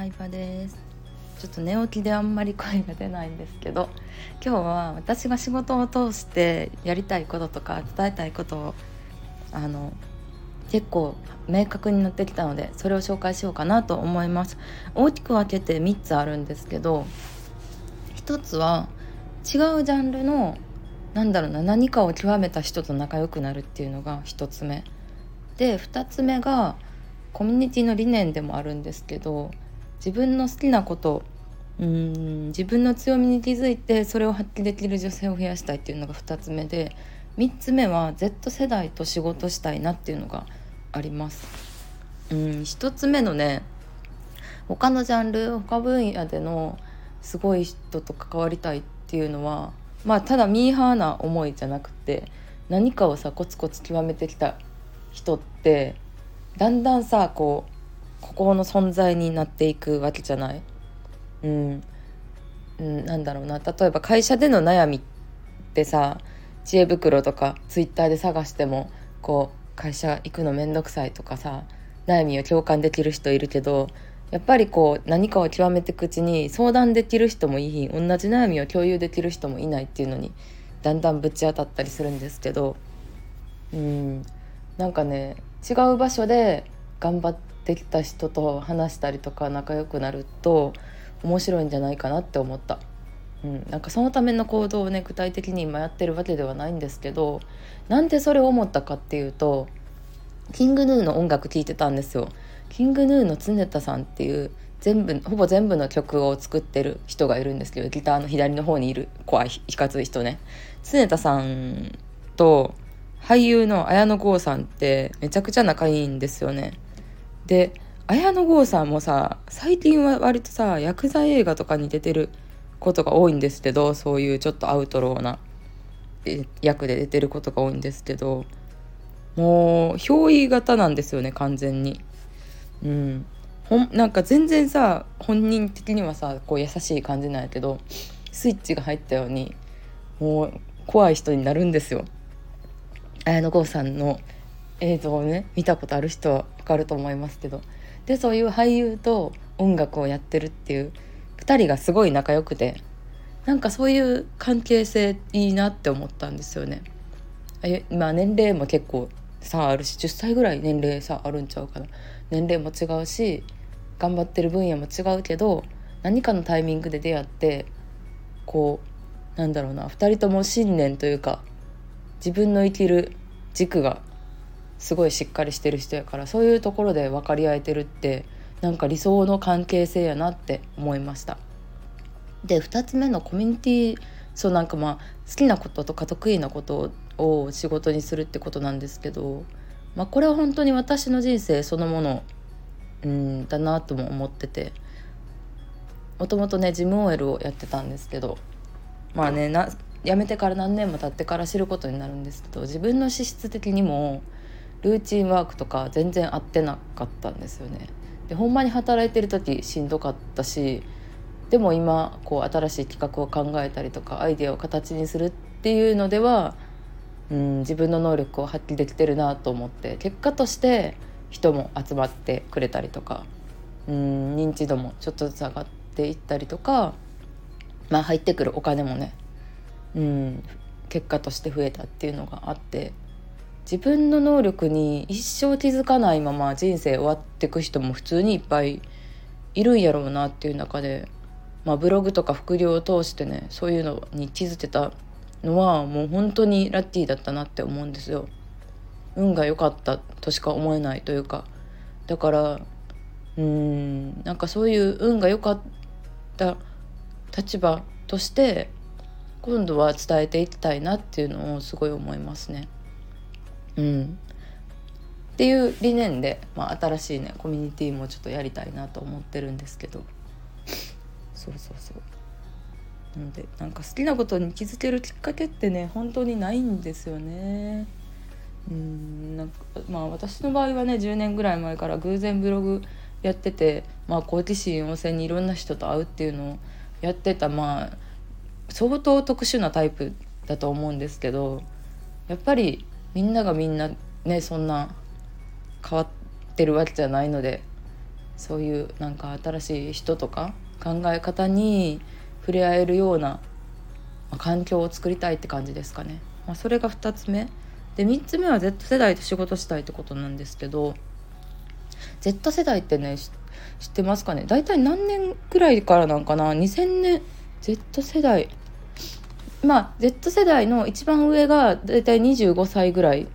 相葉です。ちょっと寝起きであんまり声が出ないんですけど今日は私が仕事を通してやりたいこととか伝えたいことをあの結構明確になってきたのでそれを紹介しようかなと思います。大きく分けて3つあるんですけど1つは違うジャンルのなんだろうな何かを極めた人と仲良くなるっていうのが1つ目。で2つ目がコミュニティの理念でもあるんですけど自分の好きなことうん自分の強みに気づいてそれを発揮できる女性を増やしたいっていうのが2つ目で3つ目は Z 世代と仕事したいなっていうのがあります。うん1つ目のね他のジャンル他分野でのすごい人と関わりたいっていうのはまあただミーハーな思いじゃなくて何かをさコツコツ極めてきた人ってだんだんさこうここの存在になっていくわけじゃない？うん、うん、なんだろうな。例えば会社での悩みってさ知恵袋とかツイッターで探してもこう会社行くの面倒くさいとかさ悩みを共感できる人いるけどやっぱりこう何かを極めていくうちに相談できる人もいい同じ悩みを共有できる人もいないっていうのにだんだんぶち当たったりするんですけどうん。なんかね違う場所で頑張ってきた人と話したりとか仲良くなると面白いんじゃないかなって思った。うん、なんかそのための行動をね具体的に今やってるわけではないんですけどなんでそれを思ったかっていうとキングヌーの音楽聴いてたんですよ。キングヌーの常田さんっていう全部ほぼ全部の曲を作ってる人がいるんですけどギターの左の方にいる怖いいかつい人ね常田さんと俳優の綾野剛さんってめちゃくちゃ仲いいんですよね。で綾野剛さんもさ最近は割とさ薬剤映画とかに出てることが多いんですけどそういうちょっとアウトローな役で出てることが多いんですけどもう憑依型なんですよね完全に。うん、ほんなんか全然さ本人的にはさこう優しい感じなんやけどスイッチが入ったようにもう怖い人になるんですよ。綾野剛さんの映像をね見たことある人は分かると思いますけどでそういう俳優と音楽をやってるっていう2人がすごい仲良くてなんかそういう関係性いいなって思ったんですよね。まあ年齢も結構差あるし10歳ぐらい年齢差あるんちゃうかな年齢も違うし頑張ってる分野も違うけど何かのタイミングで出会ってこうなんだろうな2人とも信念というか自分の生きる軸がすごいしっかりしてる人やからそういうところで分かり合えてるってなんか理想の関係性やなって思いました。で2つ目のコミュニティそうなんかまあ好きなこととか得意なことを仕事にするってことなんですけど、まあ、これは本当に私の人生そのものうんだなとも思っててもともとねジム OL をやってたんですけどまあねな辞めてから何年も経ってから知ることになるんですけど自分の資質的にもルーチンワークとか全然合ってなかったんですよね。でほんまに働いてる時しんどかったしでも今こう新しい企画を考えたりとかアイデアを形にするっていうのではうん自分の能力を発揮できてるなと思って結果として人も集まってくれたりとかうん認知度もちょっとずつ上がっていったりとか、まあ、入ってくるお金もねうん結果として増えたっていうのがあって自分の能力に一生気づかないまま人生終わってく人も普通にいっぱいいるんやろうなっていう中で、まあ、ブログとか副業を通してねそういうのに気づけたのはもう本当にラッキーだったなって思うんですよ。運が良かったとしか思えないというかだからうんなんかそういう運が良かった立場として今度は伝えていきたいなっていうのをすごい思いますね。うん、っていう理念で、まあ、新しいねコミュニティもちょっとやりたいなと思ってるんですけど。そうそうそう。なのでなんか好きなことに気づけるきっかけってね本当にないんですよね。うんなんかまあ私の場合はね10年ぐらい前から偶然ブログやってて、まあ、好奇心旺盛にいろんな人と会うっていうのをやってたまあ相当特殊なタイプだと思うんですけどやっぱりみんながみんなねそんな変わってるわけじゃないのでそういうなんか新しい人とか考え方に触れ合えるような環境を作りたいって感じですかね。まあ、それが2つ目。で3つ目は Z 世代と仕事したいってことなんですけど Z 世代ってね知ってますかね？大体何年くらいからなんかな？2000年？Z 世代まあ Z 世代の一番上が大体25歳ぐらい、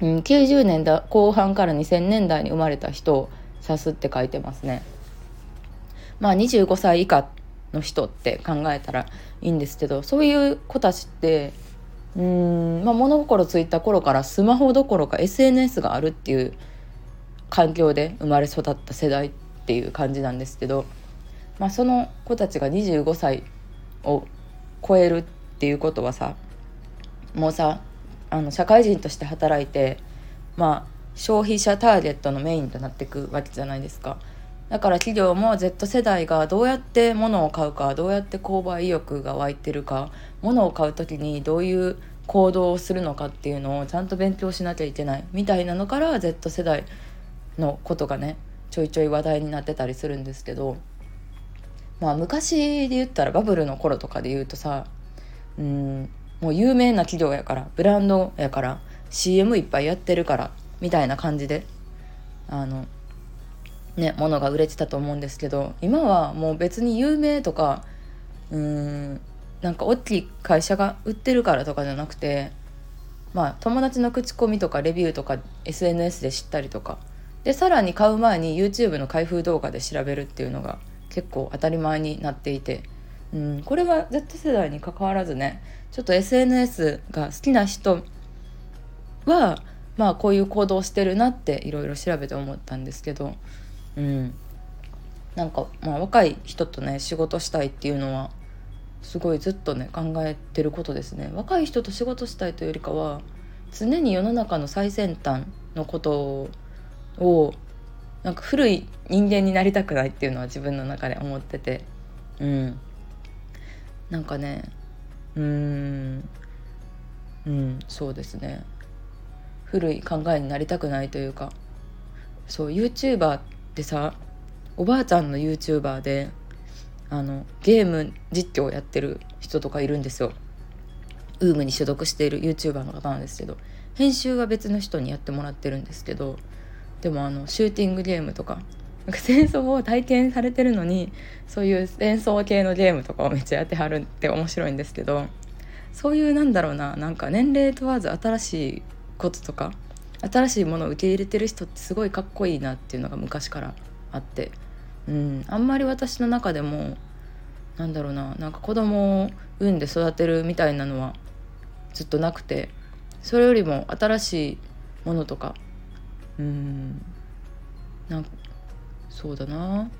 うん、90年代後半から2000年代に生まれた人を指すって書いてますね。まあ25歳以下の人って考えたらいいんですけどそういう子たちってうん、まあ、物心ついた頃からスマホどころか SNS があるっていう環境で生まれ育った世代っていう感じなんですけど、まあ、その子たちが25歳を超えるっていうことはさもうさあの社会人として働いてまあ消費者ターゲットのメインとなっていくわけじゃないですか。だから企業も Z 世代がどうやって物を買うかどうやって購買意欲が湧いてるか物を買う時にどういう行動をするのかっていうのをちゃんと勉強しなきゃいけないみたいなのから Z 世代のことがねちょいちょい話題になってたりするんですけどまあ昔で言ったらバブルの頃とかで言うとさうんもう有名な企業やからブランドやから CM いっぱいやってるからみたいな感じであのねものが売れてたと思うんですけど今はもう別に有名とかうーんなんか大きい会社が売ってるからとかじゃなくてまあ友達の口コミとかレビューとか SNS で知ったりとかでさらに買う前に YouTube の開封動画で調べるっていうのが結構当たり前になっていて、うん、これは Z 世代に関わらずねちょっと SNS が好きな人はまあこういう行動してるなっていろいろ調べて思ったんですけど。うん。なんかまあ若い人とね仕事したいっていうのはすごいずっとね考えてることですね。若い人と仕事したいというよりかは常に世の中の最先端のことをなんか古い人間になりたくないっていうのは自分の中で思ってて。うん。なんかねうん。うんそうですね。古い考えになりたくないというか。そう YouTuber ってさおばあちゃんの YouTuber であのゲーム実況をやってる人とかいるんですよ。ウームに所属している YouTuber の方なんですけど。編集は別の人にやってもらってるんですけど。でもあのシューティングゲームとかなんか戦争を体験されてるのにそういう戦争系のゲームとかをめっちゃやってはるって面白いんですけどそういうなんだろうななんか年齢問わず新しいこととか新しいものを受け入れてる人ってすごいかっこいいなっていうのが昔からあってうん、あんまり私の中でもなんだろうななんか子供を産んで育てるみたいなのはずっとなくてそれよりも新しいものとかうんなんそうだな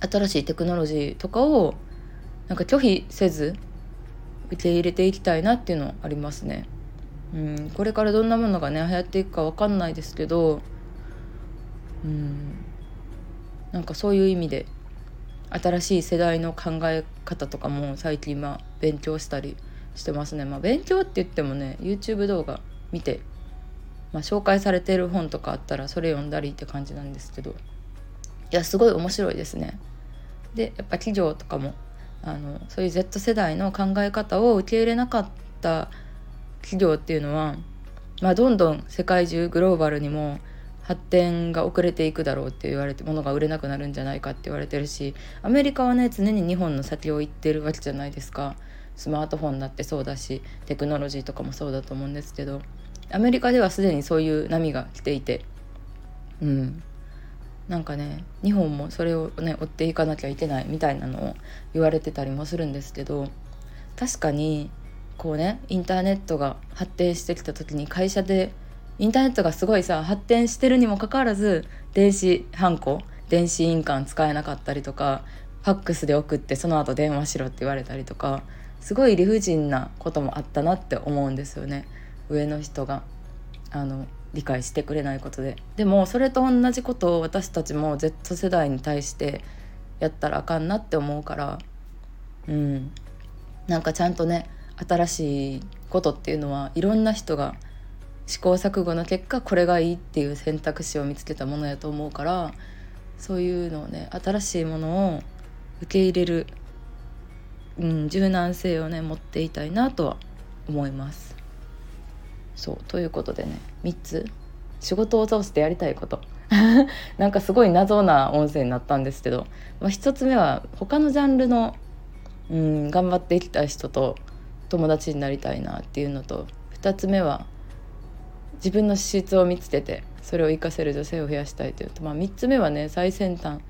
新しいテクノロジーとかをなんか拒否せず受け入れていきたいなっていうのありますね。うん、これからどんなものがね流行っていくか分かんないですけどうんなんかそういう意味で新しい世代の考え方とかも最近今勉強したりしてますね。まあ、勉強って言ってもね YouTube 動画見て、まあ、紹介されてる本とかあったらそれ読んだりって感じなんですけどいやすごい面白いですね。でやっぱ企業とかもあのそういう Z 世代の考え方を受け入れなかった企業っていうのは、まあ、どんどん世界中グローバルにも発展が遅れていくだろうって言われて物が売れなくなるんじゃないかって言われてるしアメリカはね常に日本の先を行ってるわけじゃないですかスマートフォンだってそうだしテクノロジーとかもそうだと思うんですけどアメリカではすでにそういう波が来ていてうん。なんかね日本もそれをね追っていかなきゃいけないみたいなのを言われてたりもするんですけど確かにこうねインターネットが発展してきた時に会社でインターネットがすごいさ発展してるにもかかわらず電子ハンコ電子印鑑使えなかったりとかファックスで送ってその後電話しろって言われたりとかすごい理不尽なこともあったなって思うんですよね。上の人があの理解してくれないことで。でもそれと同じことを私たちも Z 世代に対してやったらあかんなって思うから。うん。なんかちゃんとね新しいことっていうのはいろんな人が試行錯誤の結果これがいいっていう選択肢を見つけたものやと思うからそういうのをね新しいものを受け入れる、うん、柔軟性をね持っていたいなとは思います。そうということでね3つ。仕事を通してやりたいこと。なんかすごい謎な音声になったんですけど、まあ、1つ目は他のジャンルの、うん、頑張っていきた人と友達になりたいなっていうのと。2つ目は自分の資質を見つけてそれを活かせる女性を増やしたいというと、まあ、3つ目はね最先端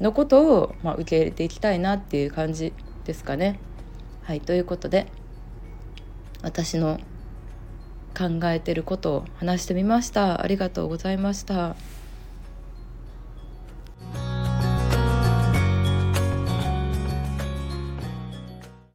のことを、まあ、受け入れていきたいなっていう感じですかね。はいということで私の考えてることを話してみました。ありがとうございました。